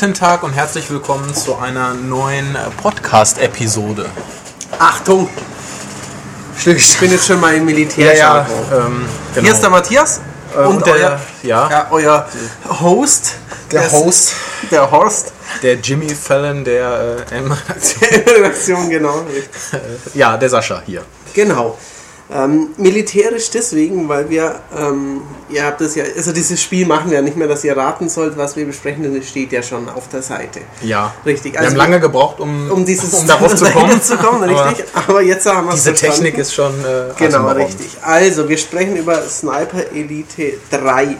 Guten Tag und herzlich willkommen zu einer neuen äh, Podcast-Episode. Achtung! Ich bin jetzt schon mal im Militär. ähm, genau. Hier ist der Matthias Äh, und der, ja, ja, euer Host. der des- Host, Der Horst. der Jimmy Fallon, der äh, M- Redaktion, genau. ja, der Sascha hier. Genau. Ähm, militärisch deswegen, weil wir, ähm, ihr habt das ja, also dieses Spiel machen wir ja nicht mehr, dass ihr raten sollt, was wir besprechen, denn es steht ja schon auf der Seite. Ja, Richtig, Wir also haben lange gebraucht, um, Um dieses um darauf zu kommen. zu kommen, aber richtig. Aber jetzt haben wir es Diese verstanden. Technik ist schon äh, Genau, atemberaubend. richtig. Also, wir sprechen über Sniper Elite 3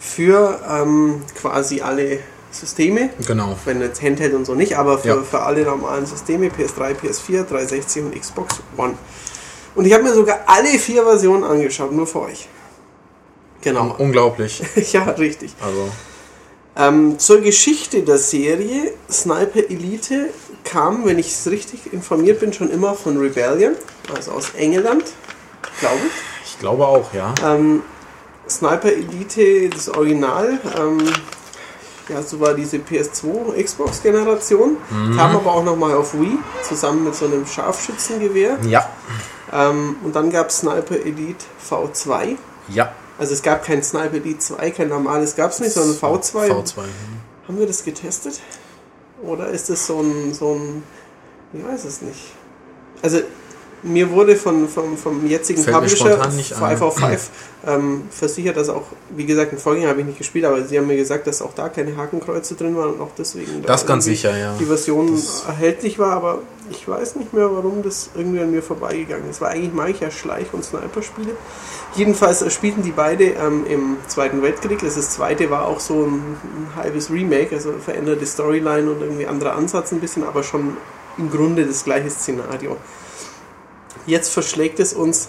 für ähm, quasi alle Systeme. Genau. Wenn jetzt Handheld und so nicht, aber für, Ja. für alle normalen Systeme, PS3, PS4, 360 und Xbox One. Und ich habe mir sogar alle vier Versionen angeschaut, nur für euch. Genau. Unglaublich. ja, richtig. Also, Ähm, zur Geschichte der Serie Sniper Elite kam, wenn ich es richtig informiert bin, schon immer von Rebellion, also aus England, glaube ich. ich glaube auch, ja. Ähm, Sniper Elite, das Original, ähm, ja, so war diese PS2 Xbox-Generation, kam aber auch nochmal auf Wii, zusammen mit so einem Scharfschützengewehr. Ja. Ähm, und dann gab es Sniper Elite V2. Ja. Also es gab kein Sniper Elite 2, kein normales gab es nicht, sondern V2. V2. Haben wir das getestet? Oder ist das so ein, so ein ich weiß es nicht. Also mir wurde von, vom, vom jetzigen Fällt Publisher spontan nicht ein. 5 auf 5 ähm, versichert, dass auch, wie gesagt, ein Vorgänger habe ich nicht gespielt, aber sie haben mir gesagt, dass auch da keine Hakenkreuze drin waren und auch deswegen da Das ganz sicher, ja. die Version Das- erhältlich war, aber ich weiß nicht mehr, warum das irgendwie an mir vorbeigegangen ist. Weil eigentlich mag ich ja Schleich- und Sniper-Spiele. Jedenfalls äh, spielten die beide ähm, im Zweiten Weltkrieg. Das, das zweite war auch so ein, ein halbes Remake, also veränderte Storyline und irgendwie anderer Ansatz ein bisschen, aber schon im Grunde das gleiche Szenario. Jetzt verschlägt es uns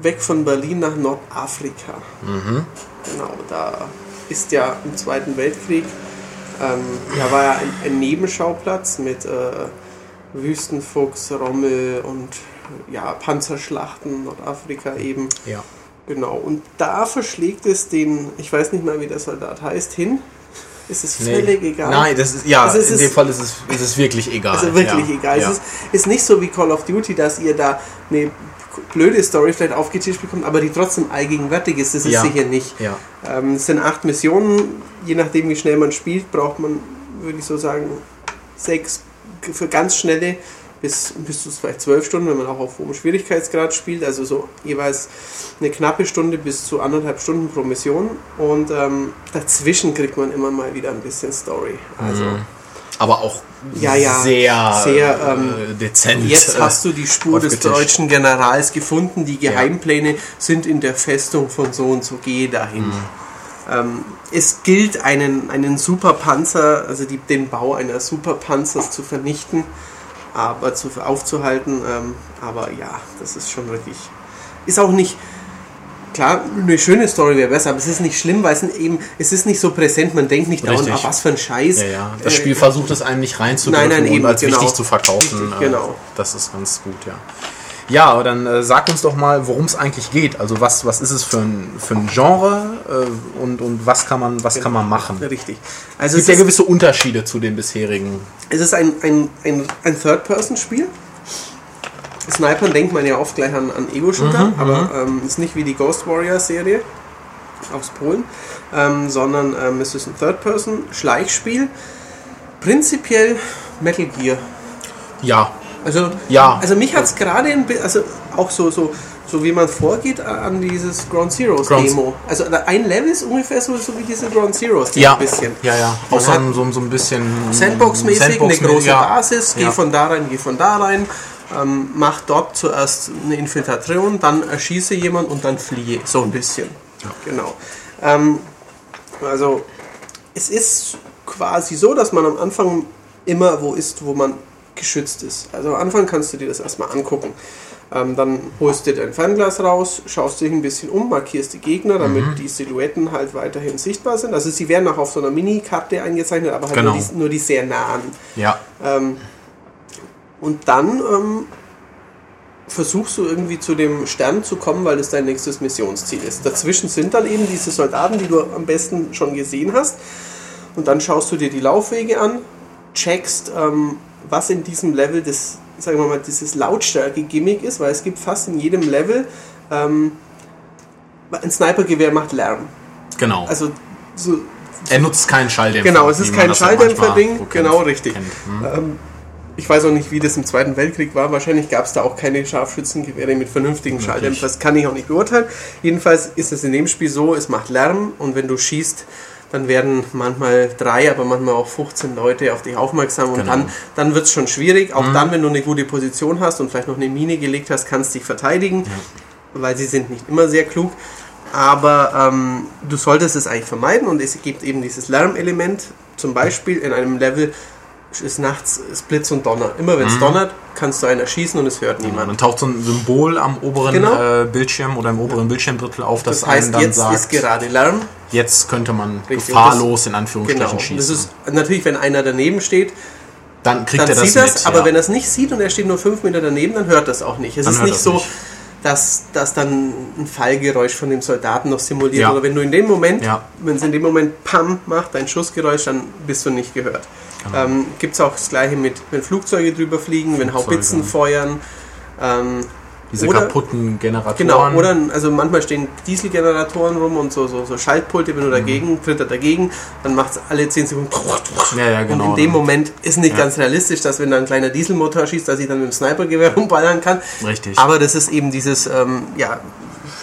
weg von Berlin nach Nordafrika. Mhm. Genau, da ist ja im Zweiten Weltkrieg, ähm, ja, war ja ein, ein Nebenschauplatz mit äh, Wüstenfuchs, Rommel und ja, Panzerschlachten, Nordafrika eben. Ja. Genau, und da verschlägt es den, ich weiß nicht mal, wie der Soldat heißt, hin. Ist es völlig egal. Nein, das ist, ja, Also in ist- dem Fall ist es, ist es wirklich egal. Also wirklich ja. egal. Ja. Es ist, ist nicht so wie Call of Duty, dass ihr da eine blöde Story vielleicht aufgetischt bekommt, aber die trotzdem allgegenwärtig ist. Das ist Ja. sicher nicht. Ähm, es sind acht Missionen. Je nachdem, wie schnell man spielt, braucht man, würde ich so sagen, sechs für ganz schnelle bis, bis zu vielleicht zwölf Stunden, wenn man auch auf hohem Schwierigkeitsgrad spielt. Also so jeweils eine knappe Stunde bis zu anderthalb Stunden pro Mission. Und ähm, dazwischen kriegt man immer mal wieder ein bisschen Story. Also Aber auch Ja, ja, sehr, sehr, ähm, äh, dezent. Jetzt hast du die Spur des deutschen Generals gefunden. Die Geheimpläne sind in der Festung von so und so. Geh dahin. Mhm. Ähm, es gilt, einen, einen Superpanzer, also die, den Bau einer Superpanzers zu vernichten, aber zu, aufzuhalten. Ähm, aber ja, das ist schon wirklich. Ist auch nicht. Klar, eine schöne Story wäre besser, aber es ist nicht schlimm, weil es eben, es ist nicht so präsent, man denkt nicht dauernd, ah, was für ein Scheiß. Ja, ja. Das Äh, Spiel versucht es einem nicht reinzudrücken Nein, nein, eben, und als genau. wichtig zu verkaufen. Richtig, äh, genau. Das ist ganz gut, ja. Ja, aber dann äh, sag uns doch mal, worum es eigentlich geht. Also was, was ist es für ein, für ein Genre äh, und, und was kann man, was kann man machen? Richtig. Es Also gibt es ja gewisse Unterschiede zu den bisherigen. es ist ein, ein, ein, ein Third-Person-Spiel. Snipern denkt man ja oft gleich an, an Ego-Shooter, aber ähm, ist nicht wie die Ghost Warrior-Serie aus Polen, ähm, sondern ähm, es ist ein Third-Person-Schleichspiel. Prinzipiell Metal Gear. Ja, Also, Ja. also mich hat es gerade, also auch so, so, so wie man vorgeht an dieses Ground Zeroes Ground- Demo. Also ein Level ist ungefähr so, so wie diese Ground Zeroes Demo ja, ein bisschen. ja, ja. Auch so ein, so, so ein bisschen Sandbox-mäßig, eine Sandbox-mäßig, große ja. Basis, geh Ja. von da rein, geh von da rein, ähm, mach dort zuerst eine Infiltration, dann erschieße jemand und dann fliehe, so ein bisschen. Genau. Ähm, also es ist quasi so, dass man am Anfang immer wo ist, wo man geschützt ist. Also am Anfang kannst du dir das erstmal angucken. Ähm, dann holst du dir dein Fernglas raus, schaust dich ein bisschen um, markierst die Gegner, damit Mhm. die Silhouetten halt weiterhin sichtbar sind. Also sie werden auch auf so einer Minikarte eingezeichnet, aber halt Genau. nur, die, nur die sehr nahen. Ja, Ähm, und dann ähm, versuchst du irgendwie zu dem Stern zu kommen, weil das dein nächstes Missionsziel ist. Dazwischen sind dann eben diese Soldaten, die du am besten schon gesehen hast. Und dann schaust du dir die Laufwege an, checkst, ähm, was in diesem Level das, sagen wir mal, dieses Lautstärke-Gimmick ist, weil es gibt fast in jedem Level ähm, ein Snipergewehr macht Lärm. Genau. Also so, er nutzt keinen Schalldämpfer. genau, es ist kein Schalldämpfer-Ding, genau richtig. Hm. Ähm, ich weiß auch nicht, wie das im Zweiten Weltkrieg war. Wahrscheinlich gab es da auch keine Scharfschützengewehre mit vernünftigen. Schalldämpfern. Das kann ich auch nicht beurteilen. Jedenfalls ist es in dem Spiel so, es macht Lärm und wenn du schießt, dann werden manchmal drei, aber manchmal auch 15 Leute auf dich aufmerksam und Genau. dann, dann wird es schon schwierig. Auch dann, wenn du eine gute Position hast und vielleicht noch eine Mine gelegt hast, kannst du dich verteidigen, weil sie sind nicht immer sehr klug. Aber ähm, du solltest es eigentlich vermeiden und es gibt eben dieses Lärmelement. Zum Beispiel in einem Level ist nachts ist Blitz und Donner. Immer wenn es donnert, kannst du einen erschießen und es hört Genau, niemand. dann taucht so ein Symbol am oberen Genau. äh, Bildschirm oder im oberen Bildschirmdrittel auf, das, Das heißt, dann jetzt sagt, ist gerade Lärm. jetzt könnte man Richtig. gefahrlos in Anführungsstrichen Genau. schießen. Das ist natürlich, wenn einer daneben steht, dann kriegt dann er das sieht es, mit. aber ja. wenn er es nicht sieht und er steht nur fünf Meter daneben, dann hört er es auch nicht. Es Dann ist nicht so, nicht. Dass, dass dann ein Fallgeräusch von dem Soldaten noch simuliert. Ja. Oder wenn du in dem Moment, Ja. wenn es in dem Moment Pam macht, ein Schussgeräusch, dann bist du nicht gehört. Genau. Ähm, Gibt es auch das gleiche mit, wenn Flugzeuge drüber fliegen, wenn. Haubitzen feuern. Ähm, Diese oder- kaputten Generatoren. Genau, oder also manchmal stehen Dieselgeneratoren rum und so, so, so Schaltpulte, wenn du dagegen, tritt er dagegen, dann macht es alle 10 Sekunden. Ja, ja, genau. Und in dem Moment ist nicht Ja. ganz realistisch, dass wenn da ein kleiner Dieselmotor schießt, dass ich dann mit dem Snipergewehr rumballern kann. Richtig. Aber das ist eben dieses, ähm, ja,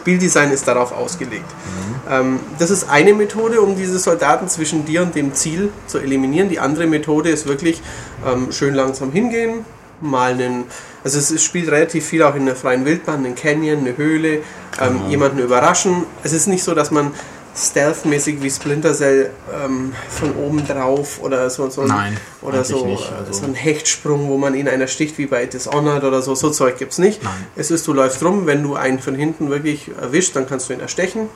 Spieldesign ist darauf ausgelegt. Mhm. Ähm, das ist eine Methode, um diese Soldaten zwischen dir und dem Ziel zu eliminieren. Die andere Methode ist wirklich ähm, schön langsam hingehen, mal einen, also es, es spielt relativ viel auch in der freien Wildbahn, einen Canyon, eine Höhle, ähm, Genau. jemanden überraschen. Es ist nicht so, dass man stealth-mäßig wie Splinter Cell ähm, von oben drauf oder so, so ein, Nein, oder so, äh, Also- so ein Hechtsprung, wo man ihn einer sticht wie bei Dishonored oder so. So Zeug gibt's nicht. Nein. Es ist, du läufst rum, wenn du einen von hinten wirklich erwischt, dann kannst du ihn erstechen.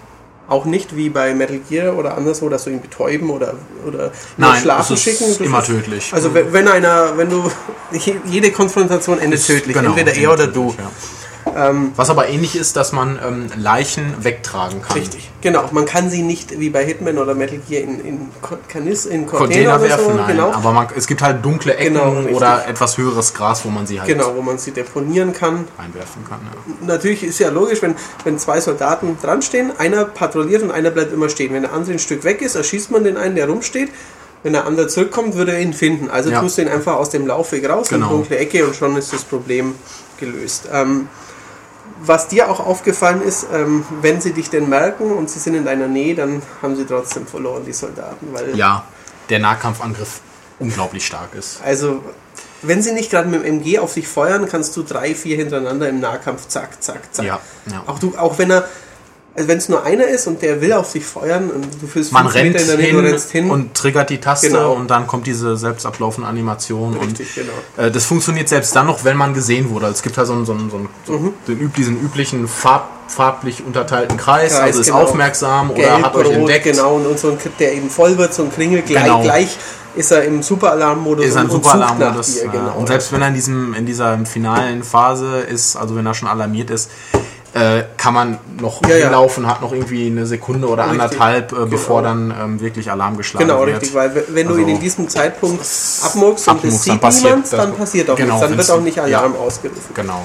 Auch nicht wie bei Metal Gear oder anderswo, dass du ihn betäuben oder, oder nur Nein, schlafen es ist schicken. Du immer tödlich. Also wenn, wenn einer, wenn du jede Konfrontation endet Ist- tödlich, genau, entweder er oder du. tödlich, ja. Was aber ähnlich ist, dass man ähm, Leichen wegtragen kann. Richtig, genau. Man kann sie nicht wie bei Hitman oder Metal Gear in, in Kanis, in Container, Container werfen, so, nein. genau. Aber man, es gibt halt dunkle Ecken Genau, oder etwas höheres Gras, wo man sie halt Genau, wo man sie deponieren kann. einwerfen kann. Ja. Natürlich ist ja logisch, wenn, wenn zwei Soldaten dran stehen, einer patrouilliert und einer bleibt immer stehen. Wenn der andere ein Stück weg ist, erschießt man den einen, der rumsteht. Wenn der andere zurückkommt, würde er ihn finden. Also Ja. tust du ihn einfach aus dem Laufweg raus in Genau. die dunkle Ecke und schon ist das Problem gelöst. Ähm, was dir auch aufgefallen ist, ähm, wenn sie dich denn merken und sie sind in deiner Nähe, dann haben sie trotzdem verloren, die Soldaten. Weil, ja, der Nahkampfangriff unglaublich stark ist. Also, wenn sie nicht gerade mit dem MG auf dich feuern, kannst du drei, vier hintereinander im Nahkampf zack, zack, zack. Ja, ja. Auch, du, auch wenn er, also wenn es nur einer ist und der will auf dich feuern und du fühlst Man rennt Meter in der Nähe, hin, rennst hin. und triggert die Taste Genau. und dann kommt diese selbst ablaufende Animation. Richtig, und, genau. Äh, das funktioniert selbst dann noch, wenn man gesehen wurde. Es gibt halt so einen, so einen, so einen, so Mhm. den diesen üblichen farb, farblich unterteilten Kreis, Kreis, also ist genau. aufmerksam oder Gelb, hat euch rot, entdeckt. genau, und, und so ein, der eben voll wird, so ein Kringel, gleich, Genau. gleich ist er im Superalarmmodus Ist ein und, und super sucht nach Alarmmodus. dir, ja. genau. Und selbst wenn er in, diesem, in dieser finalen Phase ist, also wenn er schon alarmiert ist, äh, kann man noch Ja, ja. hinlaufen, hat noch irgendwie eine Sekunde oder Richtig. anderthalb, äh, bevor Genau. dann ähm, wirklich Alarm geschlagen Genau, wird. richtig, weil wenn du Also- ihn in diesem Zeitpunkt abmuckst und es sieht passiert niemand, dann passiert auch genau, nichts. Dann wird auch nicht Alarm ja. ausgerufen. Genau.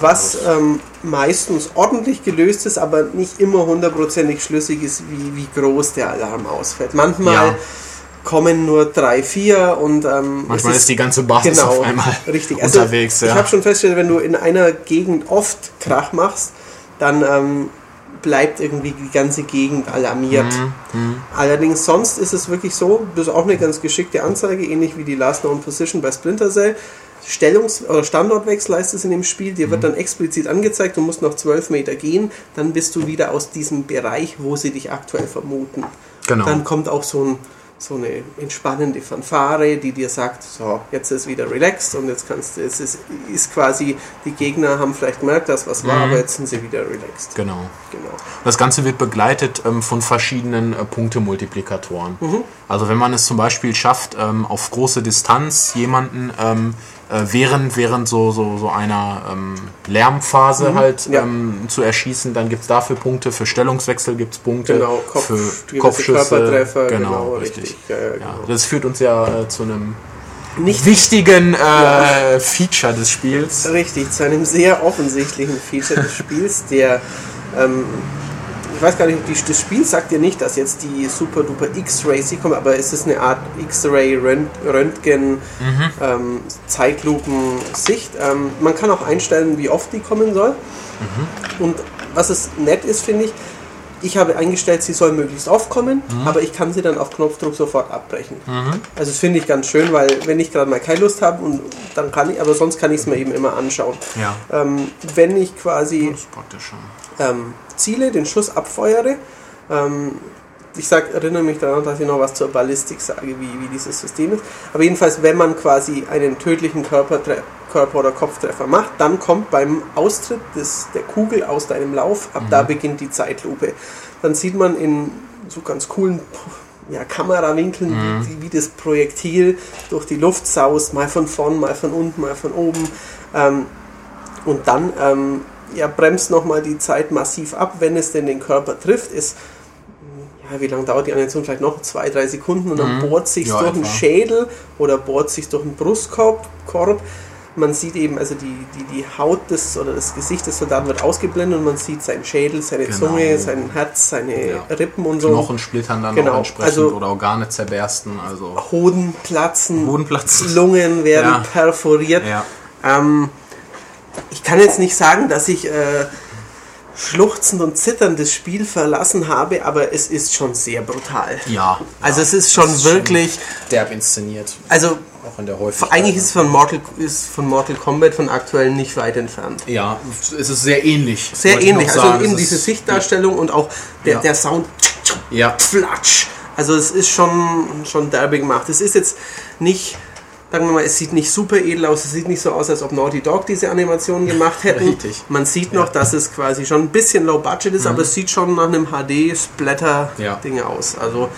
Was ähm, meistens ordentlich gelöst ist, aber nicht immer hundertprozentig schlüssig ist, wie, wie groß der Alarm ausfällt. Manchmal Ja. kommen nur drei, vier und ähm, Manchmal es ist die ganze Basis genau, auf einmal richtig. Also, unterwegs. Ich ja. habe schon festgestellt, wenn du in einer Gegend oft Krach machst, dann ähm, bleibt irgendwie die ganze Gegend alarmiert. Mhm, Allerdings sonst ist es wirklich so, das ist auch eine ganz geschickte Anzeige, ähnlich wie die Last Known Position bei Splinter Cell. Stellungs- oder Standortwechsel heißt es in dem Spiel, dir Mhm. wird dann explizit angezeigt, du musst noch 12 Meter gehen, dann bist du wieder aus diesem Bereich, wo sie dich aktuell vermuten. Genau. Dann kommt auch so, ein, so eine entspannende Fanfare, die dir sagt, so, jetzt ist wieder relaxed und jetzt kannst du, es ist, ist quasi, die Gegner haben vielleicht gemerkt, dass was war, Mhm. aber jetzt sind sie wieder relaxed. Genau. Genau. Das Ganze wird begleitet ähm, von verschiedenen äh, Punktemultiplikatoren. Mhm. Also wenn man es zum Beispiel schafft, ähm, auf große Distanz jemanden ähm, äh, während, während so, so, so einer ähm, Lärmphase halt ja. ähm, zu erschießen, dann gibt es dafür Punkte, für Stellungswechsel gibt es Punkte, Genau, Kopf- für Kopfschüsse. Körpertreffer, genau, genau, richtig. richtig. Ja, ja, Ja, genau. das führt uns ja äh, zu einem Nicht wichtigen äh, Feature des Spiels. Richtig, zu einem sehr offensichtlichen Feature des Spiels, der, ähm, ich weiß gar nicht, die, das Spiel sagt dir nicht, dass jetzt die super duper X-Ray kommt, aber es ist eine Art X-Ray Röntgen ähm, Zeitlupen-Sicht. Ähm, man kann auch einstellen, wie oft die kommen soll. Und was es nett ist, finde ich, ich habe eingestellt, sie soll möglichst oft kommen, aber ich kann sie dann auf Knopfdruck sofort abbrechen. Also das finde ich ganz schön, weil wenn ich gerade mal keine Lust habe, und dann kann ich, aber sonst kann ich es mir eben immer anschauen. Ja. Ähm, wenn ich quasi ähm, ziele, den Schuss abfeuere, ähm, ich sag, erinnere mich daran, dass ich noch was zur Ballistik sage, wie, wie dieses System ist. Aber jedenfalls, wenn man quasi einen tödlichen Körpertre Körper- oder Kopftreffer macht, dann kommt beim Austritt des, der Kugel aus deinem Lauf, ab da beginnt die Zeitlupe. Dann sieht man in so ganz coolen ja, Kamerawinkeln, wie, wie das Projektil durch die Luft saust, mal von vorn, mal von unten, mal von oben. Ähm, und dann ähm, ja, bremst nochmal die Zeit massiv ab, wenn es denn den Körper trifft. Ist, ja, wie lange dauert die Animation? Vielleicht noch zwei, drei Sekunden und dann bohrt sich Ja, durch den. Schädel oder bohrt sich durch den Brustkorb. Korb. Man sieht eben, also die, die, die Haut des oder das Gesicht des Soldaten wird ausgeblendet und man sieht seinen Schädel, seine Genau. Zunge, sein Herz, seine Ja. Rippen und so. Knochen splittern dann Genau, entsprechend also- oder Organe zerbersten. Also Hoden platzen, Bodenplatz. Lungen werden perforiert. Ähm, ich kann jetzt nicht sagen, dass ich äh, schluchzend und zitternd das Spiel verlassen habe, aber es ist schon sehr brutal. Ja. Also ja. es ist schon ist wirklich, derb inszeniert. also Auch in der Häufigkeit. eigentlich ist es von Mortal, ist von Mortal Kombat von aktuell nicht weit entfernt. Ja, es ist sehr ähnlich. Sehr ähnlich, also sagen. eben Es diese ist- Sichtdarstellung und auch der, Ja. der Sound Ja. Flatsch. Also es ist schon, schon derbe gemacht. Es ist jetzt nicht, sagen wir mal, es sieht nicht super edel aus, es sieht nicht so aus, als ob Naughty Dog diese Animation gemacht hätten. Richtig. Man sieht noch, dass es quasi schon ein bisschen low budget ist, aber es sieht schon nach einem HD-Splatter-Ding Ja. aus. Also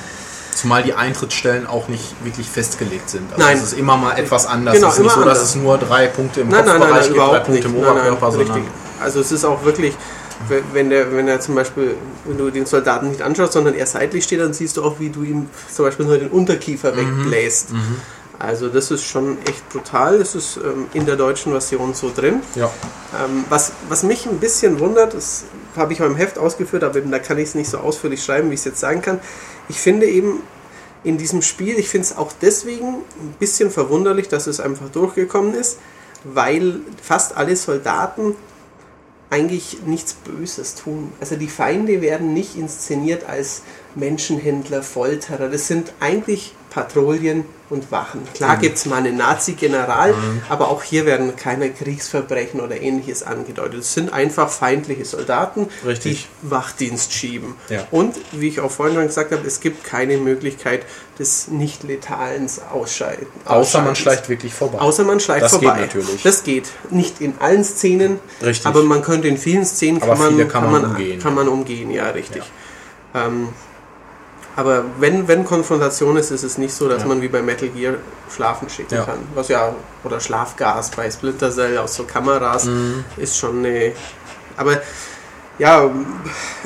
Zumal die Eintrittsstellen auch nicht wirklich festgelegt sind. Also Nein. Es ist immer mal etwas anders. Genau, es ist nicht so, dass anders. es nur drei Punkte im nein, nein, Kopfbereich nein, nein gibt, drei Punkte im Nein, nein, Oberkörper, richtig. sondern Also es ist auch wirklich, wenn- der, wenn er zum Beispiel, wenn du den Soldaten nicht anschaust, sondern er seitlich steht, dann siehst du auch, wie du ihm zum Beispiel nur den Unterkiefer Mhm. wegbläst. Also das ist schon echt brutal. Das ist ähm, in der deutschen Version so drin. ja. Ähm, was, was mich ein bisschen wundert, das habe ich beim Heft ausgeführt, aber eben da kann ich es nicht so ausführlich schreiben, wie ich es jetzt sagen kann. Ich finde eben in diesem Spiel, ich finde es auch deswegen ein bisschen verwunderlich, dass es einfach durchgekommen ist, weil fast alle Soldaten eigentlich nichts Böses tun. Also die Feinde werden nicht inszeniert als Menschenhändler, Folterer. Das sind eigentlich Patrouillen und Wachen. Klar gibt es mal einen Nazi-General, aber auch hier werden keine Kriegsverbrechen oder ähnliches angedeutet. Es sind einfach feindliche Soldaten, Richtig. die Wachdienst schieben. Ja. Und wie ich auch vorhin schon gesagt habe, es gibt keine Möglichkeit des nicht-letalen Ausscheiden. Außer man schleicht wirklich vorbei. Außer man schleicht Das vorbei. geht natürlich. Das geht. Nicht in allen Szenen, Richtig. aber man könnte in vielen Szenen kann man, kann man umgehen, Kann man umgehen, ja, richtig. Ähm, aber wenn, wenn Konfrontation ist, ist es nicht so, dass Ja. man wie bei Metal Gear Schlafen schicken Ja. kann. Was ja, oder Schlafgas bei Splinter Cell aus so Kameras Mhm. ist schon eine. Aber ja,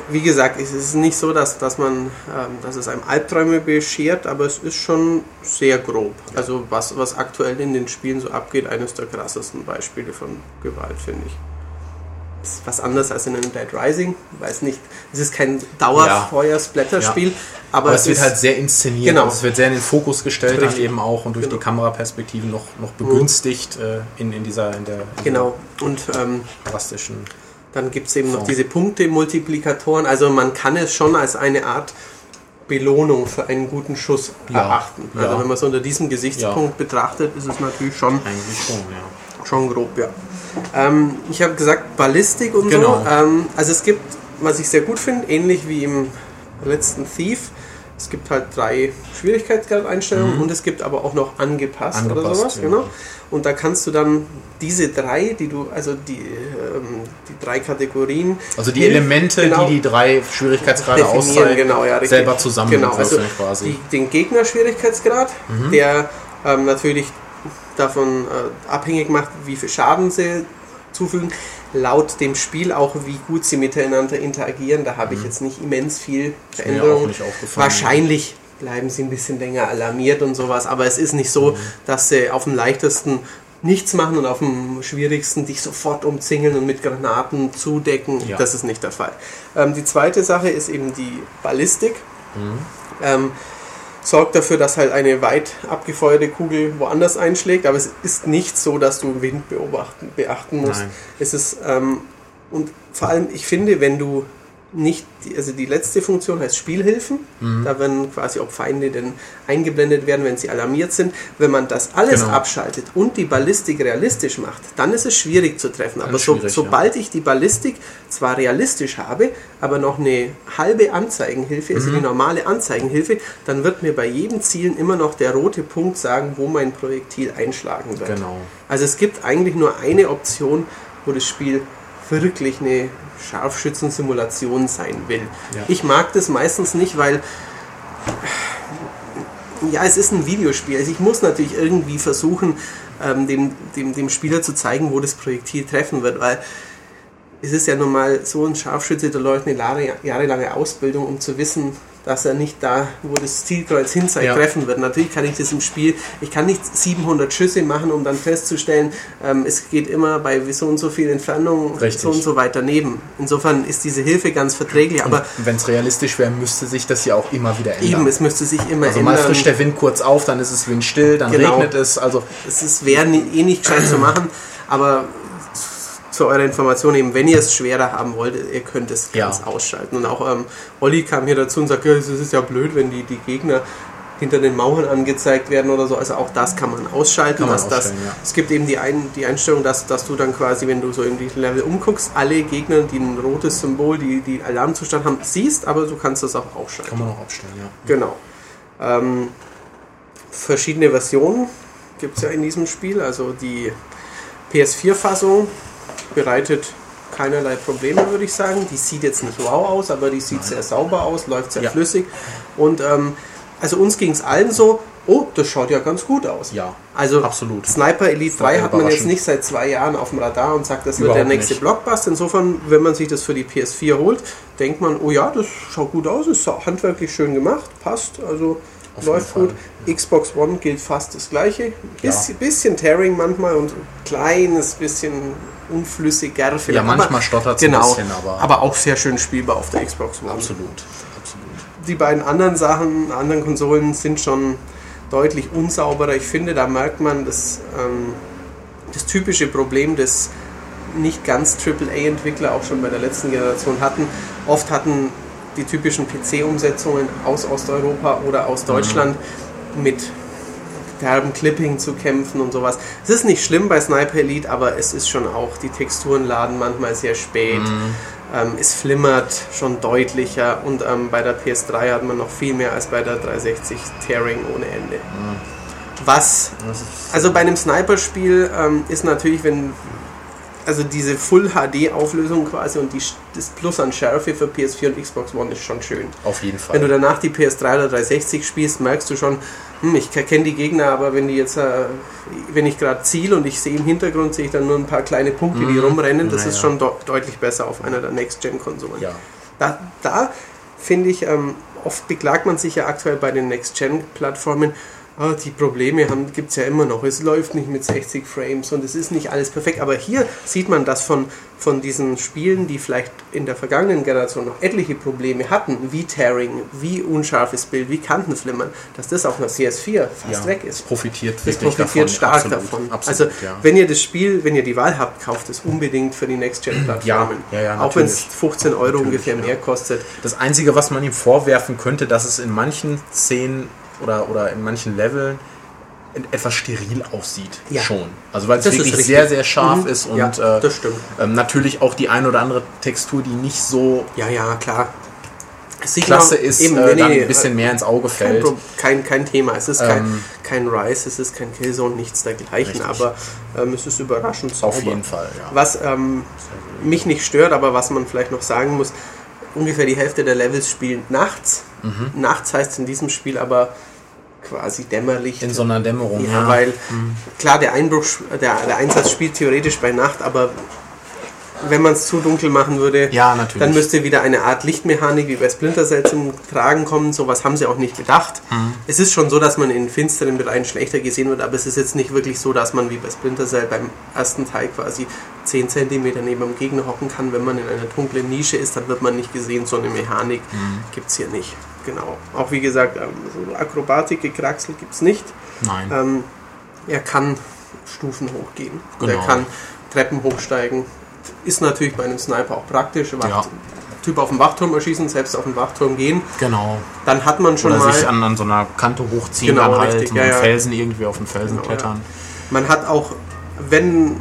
wie gesagt, es ist nicht so, dass, dass man, ähm, dass es einem Albträume beschert, aber es ist schon sehr grob. Also was, was aktuell in den Spielen so abgeht, eines der krassesten Beispiele von Gewalt, finde ich. Ist was anderes als in einem Dead Rising, weiß nicht. Es ist kein Dauerfeuer-Splatter-Spiel, aber, Aber es wird halt sehr inszeniert. Genau. Also es wird sehr in den Fokus gestellt, dann eben auch und durch Genau. die Kameraperspektiven noch, noch begünstigt äh, in, in dieser, in der, in Genau. Und ähm, drastischen. Dann gibt es eben noch diese Punkte-Multiplikatoren. Also man kann es schon als eine Art Belohnung für einen guten Schuss Ja. erachten. Ja. Also wenn man es unter diesem Gesichtspunkt betrachtet, ist es natürlich schon, Eigentlich schon, ja. schon grob, ja. Ähm, ich habe gesagt Ballistik und Genau. so. Ähm, also es gibt, was ich sehr gut finde, ähnlich wie im letzten Thief, Es gibt halt drei Schwierigkeitsgrad-Einstellungen Mhm. und es gibt aber auch noch angepasst, oder Angepasst, sowas, ja. genau. Und da kannst du dann diese drei, die du, also die, ähm, die drei Kategorien. Also die Hilf- Elemente, genau, die die drei Schwierigkeitsgrade auszeichnen, genau, ja, selber zusammenwürfeln Genau, also quasi. Mhm. die, den Gegner-Schwierigkeitsgrad, der ähm, natürlich davon äh, abhängig macht, wie viel Schaden sie zufügen. Laut dem Spiel auch, wie gut sie miteinander interagieren. Da habe ich jetzt nicht immens viel Mhm. Veränderung. Wahrscheinlich bleiben sie ein bisschen länger alarmiert und sowas, aber es ist nicht so, Mhm. dass sie auf dem leichtesten nichts machen und auf dem schwierigsten dich sofort umzingeln und mit Granaten zudecken. Ja. Das ist nicht der Fall. Ähm, die zweite Sache ist eben die Ballistik. Mhm. Ähm, sorgt dafür, dass halt eine weit abgefeuerte Kugel woanders einschlägt, aber es ist nicht so, dass du Wind beobachten, beachten musst. Nein. Es ist, ähm, und vor allem, ich finde, wenn du nicht, die, also die letzte Funktion heißt Spielhilfen, Mhm. da werden quasi, ob Feinde denn eingeblendet werden, wenn sie alarmiert sind. Wenn man das alles Genau. abschaltet und die Ballistik realistisch macht, dann ist es schwierig zu treffen. Dann Aber so, sobald ich die Ballistik zwar realistisch habe, aber noch eine halbe Anzeigenhilfe, also Mhm. die normale Anzeigenhilfe, dann wird mir bei jedem Zielen immer noch der rote Punkt sagen, wo mein Projektil einschlagen wird. Genau. Also es gibt eigentlich nur eine Option, wo das Spiel wirklich eine Scharfschützensimulation sein will. Ja. Ich mag das meistens nicht, weil ja, es ist ein Videospiel. Also ich muss natürlich irgendwie versuchen, ähm, dem, dem, dem Spieler zu zeigen, wo das Projektil treffen wird, weil es ist ja nun mal so ein Scharfschütze, der läuft eine jahre- jahrelange Ausbildung, um zu wissen, dass er nicht da, wo das Zielkreuz hin zeigt, Ja. treffen wird. Natürlich kann ich das im Spiel, ich kann nicht 700 Schüsse machen, um dann festzustellen, ähm, es geht immer bei so und so viel Entfernung Richtig. so und so weit daneben. Insofern ist diese Hilfe ganz verträglich, aber Wenn es realistisch wäre, müsste sich das ja auch immer wieder ändern. eben, es müsste sich immer also mal ändern. frischt der Wind kurz auf, dann ist es windstill, dann Genau. regnet es. Also Es wäre eh nicht gescheit zu machen, aber zu eurer Information eben, wenn ihr es schwerer haben wollt, ihr könnt es Ja. ganz ausschalten. Und auch ähm, Olli kam hier dazu und sagt, ja, es ist ja blöd, wenn die, die Gegner hinter den Mauern angezeigt werden oder so. Also auch das kann man ausschalten. Kann man dass das, ausstellen, ja. Es gibt eben die, ein, die Einstellung, dass, dass du dann quasi, wenn du so in die Level umguckst, alle Gegner, die ein rotes Symbol, die, die Alarmzustand haben, siehst, aber du kannst das auch ausschalten. kann man auch abstellen, ja. Genau. Ähm, verschiedene Versionen gibt es ja in diesem Spiel. Also die PS4-Fassung bereitet keinerlei Probleme, würde ich sagen. Die sieht jetzt nicht wow aus, aber die sieht sehr sauber aus, läuft sehr Ja. flüssig. Und ähm, also uns ging es allen so, oh, das schaut ja ganz gut aus. Ja, Also absolut. Sniper Elite War 3 hat man jetzt nicht seit zwei Jahren auf dem Radar und sagt, das wird Überhaupt der nächste nicht. Blockbuster. Insofern, wenn man sich das für die PS4 holt, denkt man, oh ja, das schaut gut aus, ist handwerklich schön gemacht, passt, also Auf läuft gut. Xbox One gilt fast das gleiche. Ja. Bisschen, bisschen Tearing manchmal und ein kleines bisschen unflüssiger vielleicht. Ja, manchmal stottert es genau, ein bisschen, aber, aber auch sehr schön spielbar auf der Xbox One absolut. absolut. die beiden anderen Sachen, anderen Konsolen sind schon deutlich unsauberer. Ich finde, da merkt man das, ähm, das typische Problem, das nicht ganz AAA-Entwickler auch schon bei der letzten Generation hatten. Oft hatten die typischen PC-Umsetzungen aus Osteuropa oder aus Deutschland mit derben Clipping zu kämpfen und sowas. Es ist nicht schlimm bei Sniper Elite, aber es ist schon auch, die Texturen laden manchmal sehr spät. Ähm, es flimmert schon deutlicher und ähm, bei der PS3 hat man noch viel mehr als bei der 360 Tearing ohne Ende. Was, Das ist, also bei einem Sniper-Spiel ähm, ist natürlich, wenn, also diese Full HD Auflösung quasi und die, das Plus an Schärfe für PS4 und Xbox One ist schon schön. auf jeden Fall. Wenn du danach die PS3 oder 360 spielst, merkst du schon, hm, ich kenne die Gegner, aber wenn die jetzt, äh, wenn ich gerade ziele und ich sehe im Hintergrund, sehe ich dann nur ein paar kleine Punkte, die Mhm. rumrennen, das Naja. ist schon de deutlich besser auf einer der Next-Gen-Konsolen. ja. Da, da finde ich, ähm, oft beklagt man sich ja aktuell bei den Next-Gen-Plattformen, ah, die Probleme gibt es ja immer noch. Es läuft nicht mit 60 Frames und es ist nicht alles perfekt. Aber hier sieht man, dass von, von diesen Spielen, die vielleicht in der vergangenen Generation noch etliche Probleme hatten, wie Tearing, wie unscharfes Bild, wie Kantenflimmern, dass das auf einer CS4 fast ja. weg Es ist. profitiert Das wirklich profitiert davon. stark absolut, davon. Absolut, also, ja. wenn ihr das Spiel, wenn ihr die Wahl habt, kauft es unbedingt für die Next-Gen-Plattformen. Ja, ja, Auch wenn es natürlich. 15 Euro Natürlich, ungefähr mehr kostet. Das Einzige, was man ihm vorwerfen könnte, dass es in manchen Szenen oder, oder in manchen Leveln etwas steril aussieht. Ja. Schon. Also weil es wirklich sehr, sehr scharf Mhm. ist und ja, äh, das stimmt. ähm, natürlich auch die ein oder andere Textur, die nicht so Ja, ja, klar. Klasse ist, eben, äh, nee, dann ein bisschen mehr ins Auge kein, fällt. Pro- kein, kein Thema. Es ist kein, Ähm, kein Rise, es ist kein Killzone, nichts dergleichen, Richtig. aber ähm, es ist überraschend sauber. Auf jeden Fall, ja. Was ähm, mich nicht stört, aber was man vielleicht noch sagen muss, ungefähr die Hälfte der Levels spielen nachts. Mhm. Nachts heißt in diesem Spiel aber quasi dämmerlich. In so einer Dämmerung. ja, weil klar, der Einbruch, der, der Einsatz spielt theoretisch bei Nacht, aber wenn man es zu dunkel machen würde, Ja, natürlich. dann müsste wieder eine Art Lichtmechanik wie bei Splinter Cell zum Tragen kommen. Sowas haben sie auch nicht bedacht. Mhm. Es ist schon so, dass man in finsteren Bereichen schlechter gesehen wird, aber es ist jetzt nicht wirklich so, dass man wie bei Splinter Cell beim ersten Teil quasi 10 cm neben dem Gegner hocken kann. Wenn man in einer dunklen Nische ist, dann wird man nicht gesehen. So eine Mechanik Mhm. gibt es hier nicht. Genau. Auch wie gesagt, ähm, so Akrobatik, Gekraxel gibt es nicht. Nein. Ähm, er kann Stufen hochgehen. Genau. Er kann Treppen hochsteigen. Ist natürlich bei einem Sniper auch praktisch. Wacht, Ja. Typ auf den Wachturm erschießen, selbst auf den Wachturm gehen. genau. Dann hat man schon Oder mal. sich an, an so einer Kante hochziehen, Genau, dann halt ja, ja. Felsen irgendwie auf den Felsen Genau, klettern. Man hat auch, wenn,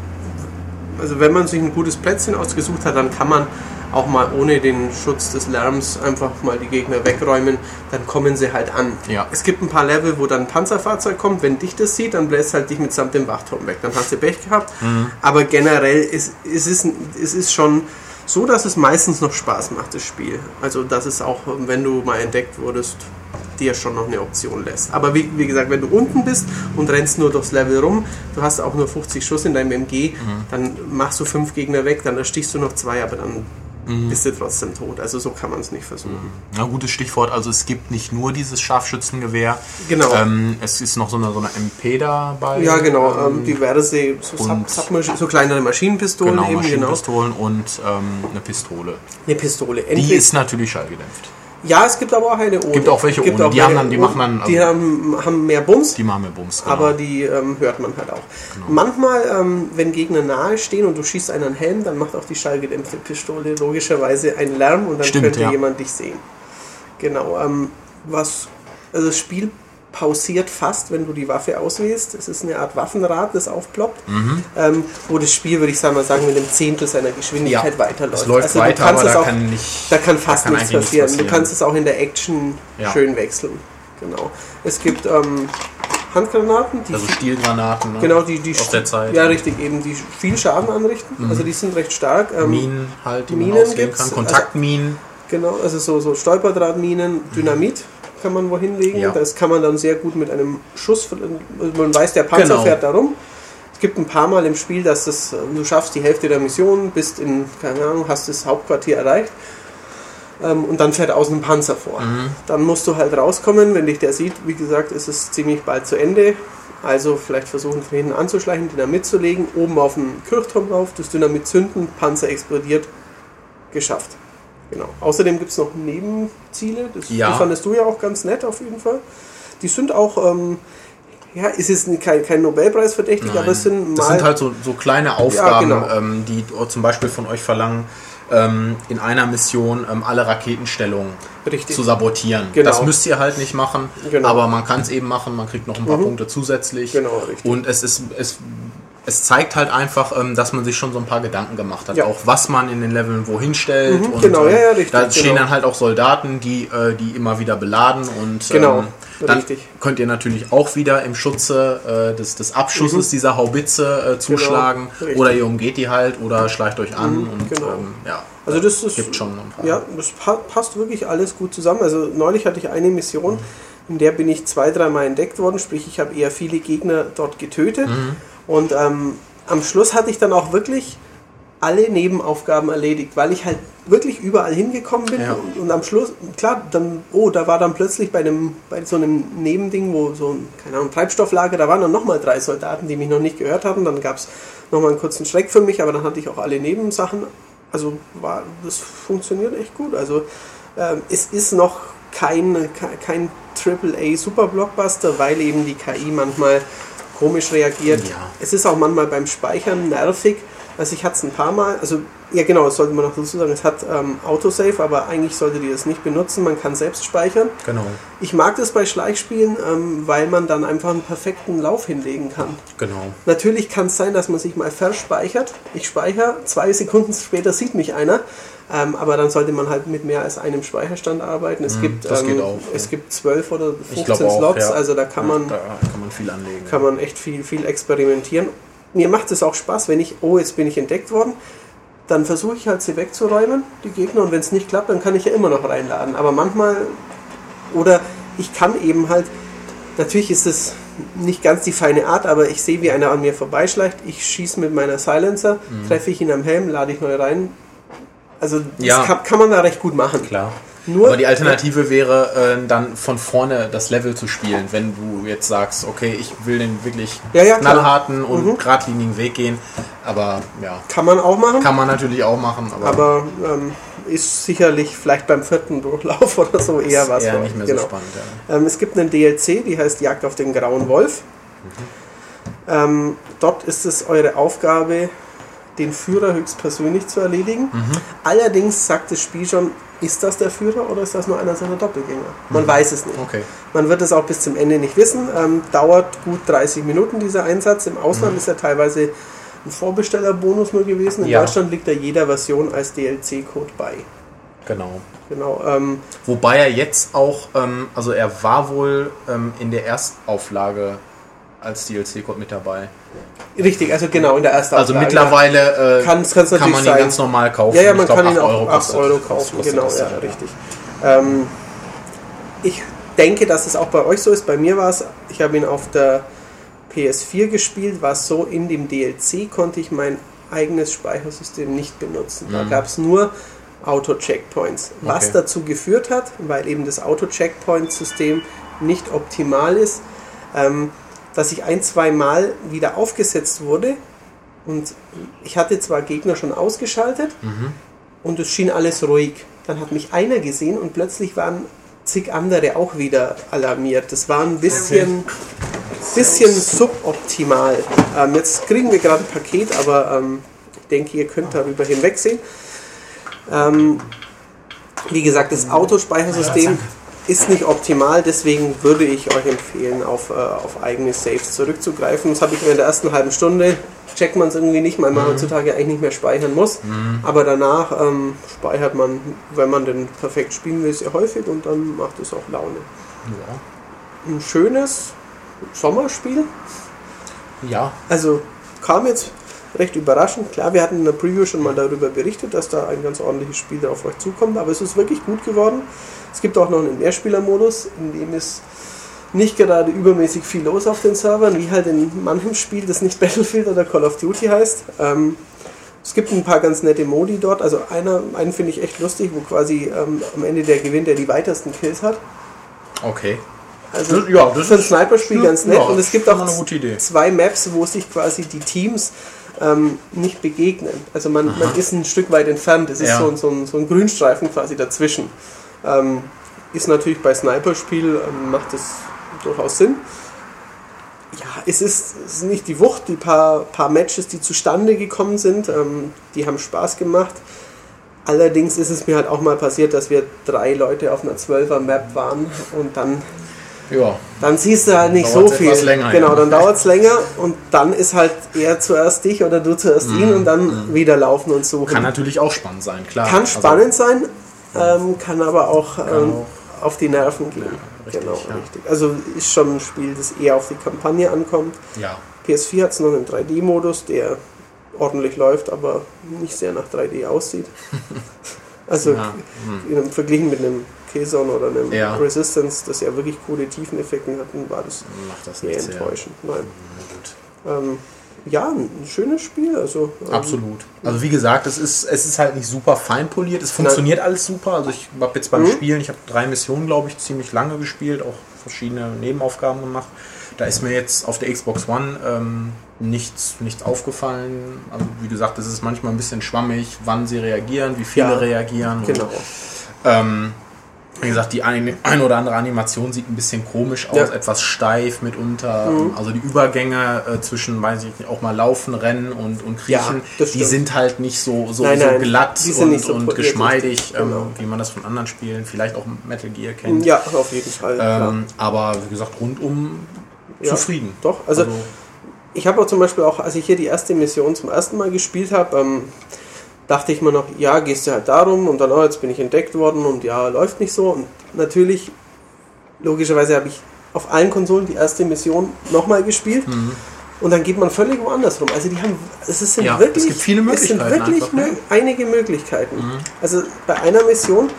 also wenn man sich ein gutes Plätzchen ausgesucht hat, dann kann man auch mal ohne den Schutz des Lärms einfach mal die Gegner wegräumen, dann kommen sie halt an. Ja. Es gibt ein paar Level, wo dann ein Panzerfahrzeug kommt, wenn dich das sieht, dann bläst halt dich mitsamt dem Wachturm weg. Dann hast du Pech gehabt. Mhm. Aber generell ist, ist es, es ist schon so, dass es meistens noch Spaß macht, das Spiel. Also dass es auch, wenn du mal entdeckt wurdest, dir schon noch eine Option lässt. Aber wie, wie gesagt, wenn du unten bist und rennst nur durchs Level rum, du hast auch nur 50 Schuss in deinem MG, dann machst du fünf Gegner weg, dann erstichst du noch zwei, aber dann bist du trotzdem tot. Also so kann man es nicht versuchen. Na, gutes Stichwort. Also es gibt nicht nur dieses Scharfschützengewehr. Genau. Ähm, es ist noch so eine, so eine MP dabei. Ja, genau. Ähm, Ähm, diverse so, Sub, so kleinere Maschinenpistolen genau, eben, genau. Maschinenpistolen und ähm, eine Pistole. Eine Pistole. Die Entweder- ist natürlich schallgedämpft. Ja, es gibt aber auch eine ohne. Gibt auch welche Gibt ohne. auch Die haben dann- die machen dann, Die also- haben, haben mehr Bums. Die machen wir Bums. Genau. Aber die ähm, hört man halt auch. Manchmal, ähm, wenn Gegner nahe stehen und du schießt einen Helm, dann macht auch die schallgedämpfte Pistole logischerweise einen Lärm und dann Stimmt, könnte ja. jemand dich sehen. Genau. Ähm, was, also das Spiel pausiert fast, wenn du die Waffe auswählst. Es ist eine Art Waffenrad, das aufploppt, Mhm. ähm, wo das Spiel, würde ich sagen, mal sagen, mit einem Zehntel seiner Geschwindigkeit Ja, weiterläuft. es läuft Also du weiter, kannst aber es da auch- kann nicht. da kann fast da kann nichts passieren. nichts Du kannst es auch in der Action Ja. schön wechseln. Genau. Es gibt ähm, Handgranaten, die Also Stielgranaten. Ne? Genau, die, die Aus der Zeit. Ja, richtig, eben, die viel Schaden anrichten. Also die sind recht stark. Ähm, Minen halt, die man Minen ausgehen gibt's, kann. Kontaktminen. Genau, also so, so Stolperdrahtminen, Dynamit kann man wohin legen. Ja. Das kann man dann sehr gut mit einem Schuss, man weiß, der Panzer Genau. fährt da rum. Es gibt ein paar Mal im Spiel, dass das, du schaffst die Hälfte der Mission, bist in, keine Ahnung, hast das Hauptquartier erreicht. Ähm, und dann fährt außen ein Panzer vor. Mhm. Dann musst du halt rauskommen, wenn dich der sieht. Wie gesagt, ist es ziemlich bald zu Ende. Also vielleicht versuchen von hinten anzuschleichen, Dynamit zu legen, oben auf den Kirchturm rauf, das Dynamit zünden, Panzer explodiert, geschafft. Genau. Außerdem gibt es noch Nebenziele, das, Ja. die fandest du ja auch ganz nett auf jeden Fall. Die sind auch, ähm, ja, es ist kein, kein Nobelpreis verdächtig, aber es sind mal. das sind halt so, so kleine Aufgaben, genau. ähm, die zum Beispiel von euch verlangen, ähm, in einer Mission ähm, alle Raketenstellungen Richtig. zu sabotieren. Genau. Das müsst ihr halt nicht machen, Genau. aber man kann es eben machen, man kriegt noch ein paar Punkte zusätzlich. Genau, richtig. Und es ist es es zeigt halt einfach, ähm, dass man sich schon so ein paar Gedanken gemacht hat, Ja. auch was man in den Leveln wohin stellt. Mhm, und, genau, ähm, ja, ja, richtig, Da stehen genau. dann halt auch Soldaten, die, äh, die immer wieder beladen und Genau, ähm, dann richtig. könnt ihr natürlich auch wieder im Schutze äh, des, des Abschusses dieser Haubitze äh, zuschlagen Mhm. richtig. oder ihr umgeht die halt oder schleicht euch an und genau. ähm, ja. Also das ist, gibt schon ein paar. Ja, das pa passt wirklich alles gut zusammen. Also neulich hatte ich eine Mission, in der bin ich zwei, dreimal entdeckt worden, sprich ich habe eher viele Gegner dort getötet. Und ähm, am Schluss hatte ich dann auch wirklich alle Nebenaufgaben erledigt, weil ich halt wirklich überall hingekommen bin. Ja. und, und am Schluss, klar, dann, oh, da war dann plötzlich bei einem, bei so einem Nebending, wo so ein, keine Ahnung, Treibstofflager, da waren dann nochmal drei Soldaten, die mich noch nicht gehört hatten, dann gab es nochmal einen kurzen Schreck für mich, aber dann hatte ich auch alle Nebensachen, also war, das funktioniert echt gut, also ähm, es ist noch kein, kein AAA Super Blockbuster, weil eben die KI manchmal komisch reagiert. Ja. Es ist auch manchmal beim Speichern nervig, Also ich hatte es ein paar Mal, also ja genau, das sollte man noch dazu sagen, es hat ähm, Autosave, aber eigentlich solltet ihr das nicht benutzen, man kann selbst speichern. Genau. Ich mag das bei Schleichspielen, ähm, weil man dann einfach einen perfekten Lauf hinlegen kann. Genau. Natürlich kann es sein, dass man sich mal verspeichert. Ich speichere, zwei Sekunden später sieht mich einer. Ähm, aber dann sollte man halt mit mehr als einem Speicherstand arbeiten. Es Mhm, gibt ähm, auch, es ja. gibt 12 oder Ich 15 glaube auch, Slots, ja. also da kann man Da kann man viel anlegen. kann man echt viel, viel experimentieren. Mir macht es auch Spaß, wenn ich, oh, jetzt bin ich entdeckt worden, dann versuche ich halt sie wegzuräumen, die Gegner, und wenn es nicht klappt, dann kann ich ja immer noch reinladen. Aber manchmal, oder ich kann eben halt, natürlich ist es nicht ganz die feine Art, aber ich sehe, wie einer an mir vorbeischleicht, ich schieße mit meiner Silencer, Mhm. treffe ich ihn am Helm, lade ich neu rein. Also das Ja. kann, kann man da recht gut machen. Klar. Nur, Aber die Alternative wäre äh, dann von vorne das Level zu spielen, wenn du jetzt sagst, okay, ich will den wirklich Ja, ja, knallharten und Mhm. geradlinigen Weg gehen. Aber ja, kann man auch machen. kann man natürlich auch machen, aber, aber ähm, ist sicherlich vielleicht beim vierten Durchlauf oder so eher was. für nicht mehr Genau. so spannend. Ja. Ähm, es gibt einen DLC, die heißt Jagd auf den grauen Wolf. Ähm, dort ist es eure Aufgabe, den Führer höchstpersönlich zu erledigen. Allerdings sagt das Spiel schon, ist das der Führer oder ist das nur einer seiner Doppelgänger? Man weiß es nicht. Okay. Man wird es auch bis zum Ende nicht wissen. Ähm, dauert gut 30 Minuten dieser Einsatz. Im Ausland ist er teilweise ein Vorbestellerbonus nur gewesen. In Ja. Deutschland liegt er jeder Version als DLC-Code bei. Genau. Genau. Ähm, Wobei er jetzt auch, ähm, also er war wohl ähm, in der Erstauflage als DLC-Code mit dabei. richtig, also genau in der ersten Also Auflage, mittlerweile äh, Kann's- kann's kann man ihn sein. ganz normal kaufen. Ja, ja, man glaub, kann ihn 8 auch 8 kostet- Euro kaufen, genau, ja, dann, richtig. Ähm, ich denke, dass es auch bei euch so ist. Bei mir war es, ich habe ihn auf der PS4 gespielt, war es so, in dem DLC konnte ich mein eigenes Speichersystem nicht benutzen. Da Mhm. gab es nur Auto-Checkpoints. Was Okay. dazu geführt hat, weil eben das Auto-Checkpoint-System nicht optimal ist, ähm, dass ich ein, zwei Mal wieder aufgesetzt wurde und ich hatte zwar Gegner schon ausgeschaltet, Mhm. und es schien alles ruhig. Dann hat mich einer gesehen und plötzlich waren zig andere auch wieder alarmiert. Das war ein bisschen, bisschen suboptimal. Ähm, jetzt kriegen wir gerade ein Paket, aber ähm, ich denke, ihr könnt darüber hinwegsehen. Ähm, wie gesagt, das Autospeichersystem ist nicht optimal, deswegen würde ich euch empfehlen, auf, äh, auf eigene Saves zurückzugreifen. Das habe ich in der ersten halben Stunde. Checkt man es irgendwie nicht, weil man heutzutage eigentlich nicht mehr speichern muss. Aber danach ähm, speichert man, wenn man den perfekt spielen will, sehr häufig und dann macht es auch Laune. Ja. Ein schönes Sommerspiel. ja, Also kam jetzt recht überraschend. Klar, wir hatten in der Preview schon mal darüber berichtet, dass da ein ganz ordentliches Spiel auf euch zukommt, aber es ist wirklich gut geworden. Es gibt auch noch einen Mehrspielermodus, in dem ist nicht gerade übermäßig viel los auf den Servern, wie halt in manchem Spiel, das nicht Battlefield oder Call of Duty heißt. Ähm, es gibt ein paar ganz nette Modi dort. Also einer, einen finde ich echt lustig, wo quasi ähm, am Ende der gewinnt, der die weitesten Kills hat. okay. Also Das- ja, das für ein ist- Sniper-Spiel ganz nett. ja, und es gibt auch mal eine gute Idee. zwei Maps, wo sich quasi die Teams ähm, nicht begegnen. Also man, man ist ein Stück weit entfernt. Es ist Ja. so, ein- so, ein, so ein Grünstreifen quasi dazwischen. Ähm, ist natürlich bei Sniper-Spiel ähm, macht es durchaus Sinn. Ja, es ist, es ist nicht die Wucht, die paar, paar Matches, die zustande gekommen sind, ähm, die haben Spaß gemacht. Allerdings ist es mir halt auch mal passiert, dass wir drei Leute auf einer 12er Map waren und dann Ja, dann siehst du halt nicht Dauert's so viel. länger, genau, ja. dann dauert es länger und dann ist halt er zuerst dich oder du zuerst ihn und dann wieder laufen und suchen. Mhm. kann natürlich auch spannend sein, klar. Kann Also, spannend sein, ähm, kann aber auch, ähm, auch- auf die Nerven gehen. richtig, genau, ja. richtig. Also ist schon ein Spiel, das eher auf die Kampagne ankommt. ja, PS4 hat es noch einen 3D-Modus, der ordentlich läuft, aber nicht sehr nach 3D aussieht. Also Ja, hm. verglichen mit einem Killzone oder einem Ja. Resistance, das ja wirklich coole Tiefeneffekte hatten, war das das sehr nicht sehr. enttäuschend. Nein. Na gut. Ähm, ja, ein schönes Spiel. Also, ähm, Absolut. Also wie gesagt, es ist, es ist halt nicht super fein poliert. Es funktioniert alles super. Also ich habe jetzt beim Mhm. Spielen, ich habe drei Missionen, glaube ich, ziemlich lange gespielt, auch verschiedene Nebenaufgaben gemacht. Da ist mir jetzt auf der Xbox One ähm, nichts, nichts aufgefallen. Also wie gesagt, es ist manchmal ein bisschen schwammig, wann sie reagieren, wie viele Ja, reagieren. Genau. Ähm, Wie gesagt, die eine ein oder andere Animation sieht ein bisschen komisch aus, Ja. etwas steif mitunter. Mhm. Also die Übergänge äh, zwischen, weiß ich nicht, auch mal Laufen, Rennen und, und Kriechen, das die sind halt nicht so, so, Nein, so nein, glatt die sind und, so und geschmeidig, ähm, genau. wie man das von anderen Spielen, vielleicht auch Metal Gear kennt. Ja, auf jeden Fall. Ähm, aber wie gesagt, rundum Ja, zufrieden. Doch, also, ich habe auch zum Beispiel auch, als ich hier die erste Mission zum ersten Mal gespielt habe, ähm, dachte ich mir noch, ja, gehst du halt darum und dann, oh, jetzt bin ich entdeckt worden und ja, läuft nicht so. Und natürlich, logischerweise habe ich auf allen Konsolen die erste Mission nochmal gespielt. Mhm. Und dann geht man völlig woanders rum. Also die haben, es sind Ja, wirklich, es gibt viele es sind Möglichkeiten wirklich einfach, mö- einige Möglichkeiten. Also bei einer Mission,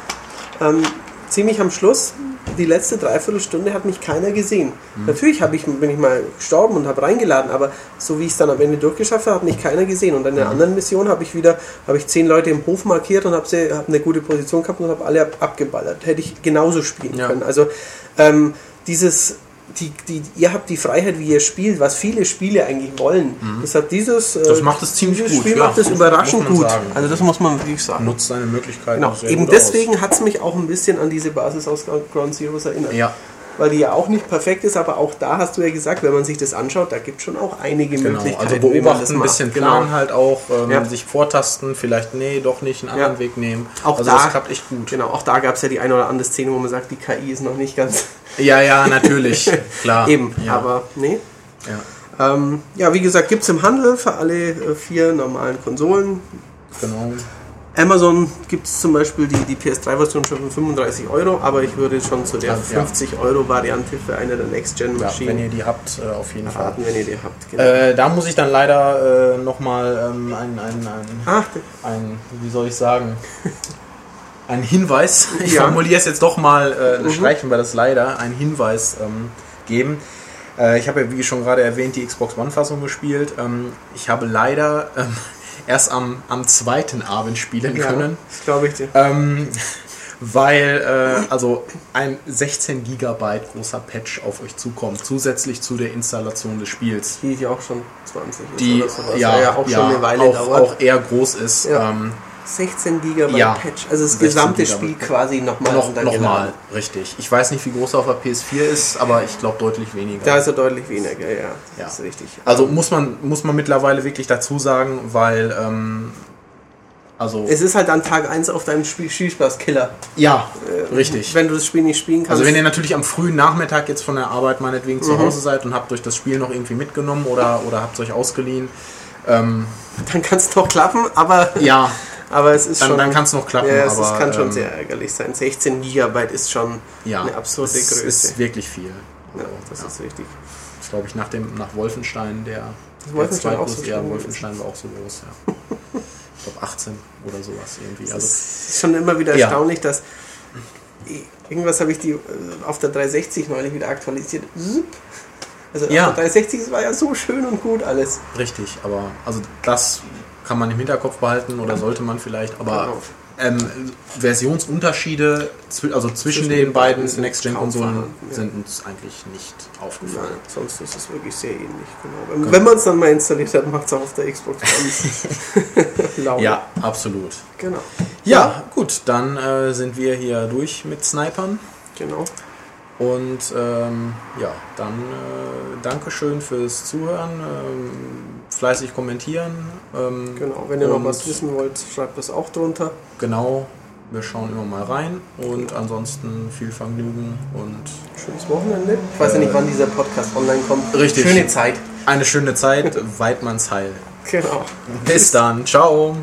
ähm, ziemlich am Schluss, die letzte Dreiviertelstunde hat mich keiner gesehen. Natürlich habe ich, bin ich mal gestorben und habe reingeladen, aber so wie ich es dann am Ende durchgeschafft habe, hat mich keiner gesehen. Und in der anderen Mission habe ich wieder, habe ich zehn Leute im Hof markiert und habe habe eine gute Position gehabt und habe alle ab, abgeballert. Hätte ich genauso spielen Ja. können. Also ähm, dieses, die, die, ihr habt die Freiheit, wie ihr spielt, was viele Spiele eigentlich wollen. Deshalb dieses, äh, Mhm. Das macht es ziemlich dieses gut, Spiel ja. macht es überraschend gut. sagen. Also das muss man wirklich sagen. Nutzt seine Möglichkeiten Genau, eben deswegen hat es mich auch ein bisschen an diese Basis aus Ground Zeroes erinnert. Ja, Weil die ja auch nicht perfekt ist, aber auch da hast du ja gesagt, wenn man sich das anschaut, da gibt es schon auch einige genau. Möglichkeiten. Also man das beobachten, ein bisschen Genau. planen halt auch, ähm, Ja. sich vortasten, vielleicht, nee, doch nicht, einen anderen Ja. Weg nehmen. Auch also da- das klappt echt gut. Genau, auch da gab es ja die eine oder andere Szene, wo man sagt, die KI ist noch nicht ganz Ja, ja, natürlich, klar. eben. ja. Aber nee. ja, Ähm, ja, wie gesagt, gibt es im Handel für alle äh, vier normalen Konsolen. genau. Amazon gibt es zum Beispiel die, die PS3-Version schon für 35 Euro, aber ich würde schon zu der Ja. 50-Euro-Variante für eine der Ja, wenn Next-Gen-Maschinen ihr die habt, äh, auf jeden Fall. raten, wenn ihr die habt. Genau. Äh, da muss ich dann leider äh, nochmal ähm, ein, ein, ein, Ach, ein, wie soll ich sagen, ein Hinweis, ich Ja. formuliere es jetzt doch mal, äh, streichen wir das leider, ein Hinweis ähm, geben. Äh, ich habe ja, wie schon gerade erwähnt, die Xbox One-Fassung gespielt. Ähm, ich habe leider ähm, erst am, am zweiten Abend spielen ja, können. das glaube ich dir. Ähm, weil äh, also ein 16 Gigabyte großer Patch auf euch zukommt, zusätzlich zu der Installation des Spiels. Die ja auch schon 20 ist Die oder sowas. ja, ja auch ja, schon eine Weile auch, dauert. auch eher groß ist. Ja. Ähm, 16 GB Ja, Patch, also das 16 gesamte Gigabyte. Spiel quasi nochmal noch, runtergeladen. noch mal, richtig. Ich weiß nicht, wie groß er auf der PS4 ist, aber ich glaube deutlich weniger. Da ist er deutlich weniger, ja. Das Ja. ist richtig. also muss man, muss man mittlerweile wirklich dazu sagen, weil ähm, also Es ist halt an Tag 1 auf deinem Spiel Spielspaß-Killer. ja, Äh, richtig. Wenn du das Spiel nicht spielen kannst. Also wenn ihr natürlich am frühen Nachmittag jetzt von der Arbeit meinetwegen zu Mhm. Hause seid und habt euch das Spiel noch irgendwie mitgenommen oder, oder habt es euch ausgeliehen, ähm, dann kann es doch klappen, aber, ja, aber es ist dann, schon. dann kann es noch klappen. ja, es aber, kann schon ähm, sehr ärgerlich sein. 16 GB ist schon ja, eine absurde es Größe. ist wirklich viel. ja, Also, das ja. ist richtig. Das ist, glaube ich, nach, dem, nach Wolfenstein der, Das Wolfenstein der auch so ja, Wolfenstein war auch so groß, ja. ich glaube 18 oder sowas irgendwie. Es Also, ist schon immer wieder erstaunlich, dass irgendwas habe ich die äh, auf der 360 neulich wieder aktualisiert. Also Ja. auf der 360 es war ja so schön und gut alles. richtig, aber also das kann man im Hinterkopf behalten oder sollte man vielleicht, aber Genau. ähm, Versionsunterschiede zwi- also zwischen, Zwischen den den beiden Next-Gen-Konsolen ja. sind uns eigentlich nicht aufgefallen. Nein, sonst ist es wirklich sehr ähnlich. Genau. Wenn, wenn man es dann mal installiert hat, macht es auch auf der Xbox Laune. Ja, absolut. Genau. Ja, gut, dann äh, sind wir hier durch mit Snipern. Genau. Und ähm, ja, dann äh, Dankeschön fürs Zuhören, ähm, fleißig kommentieren. Ähm, Genau. Wenn ihr noch was wissen wollt, schreibt das auch drunter. Genau, wir schauen immer mal rein und ansonsten viel Vergnügen und Schönes Wochenende. Ich weiß ja nicht, wann dieser Podcast online kommt. Richtig. Schöne Zeit. eine schöne Zeit, Weidmanns Heil. Genau. Bis dann, ciao.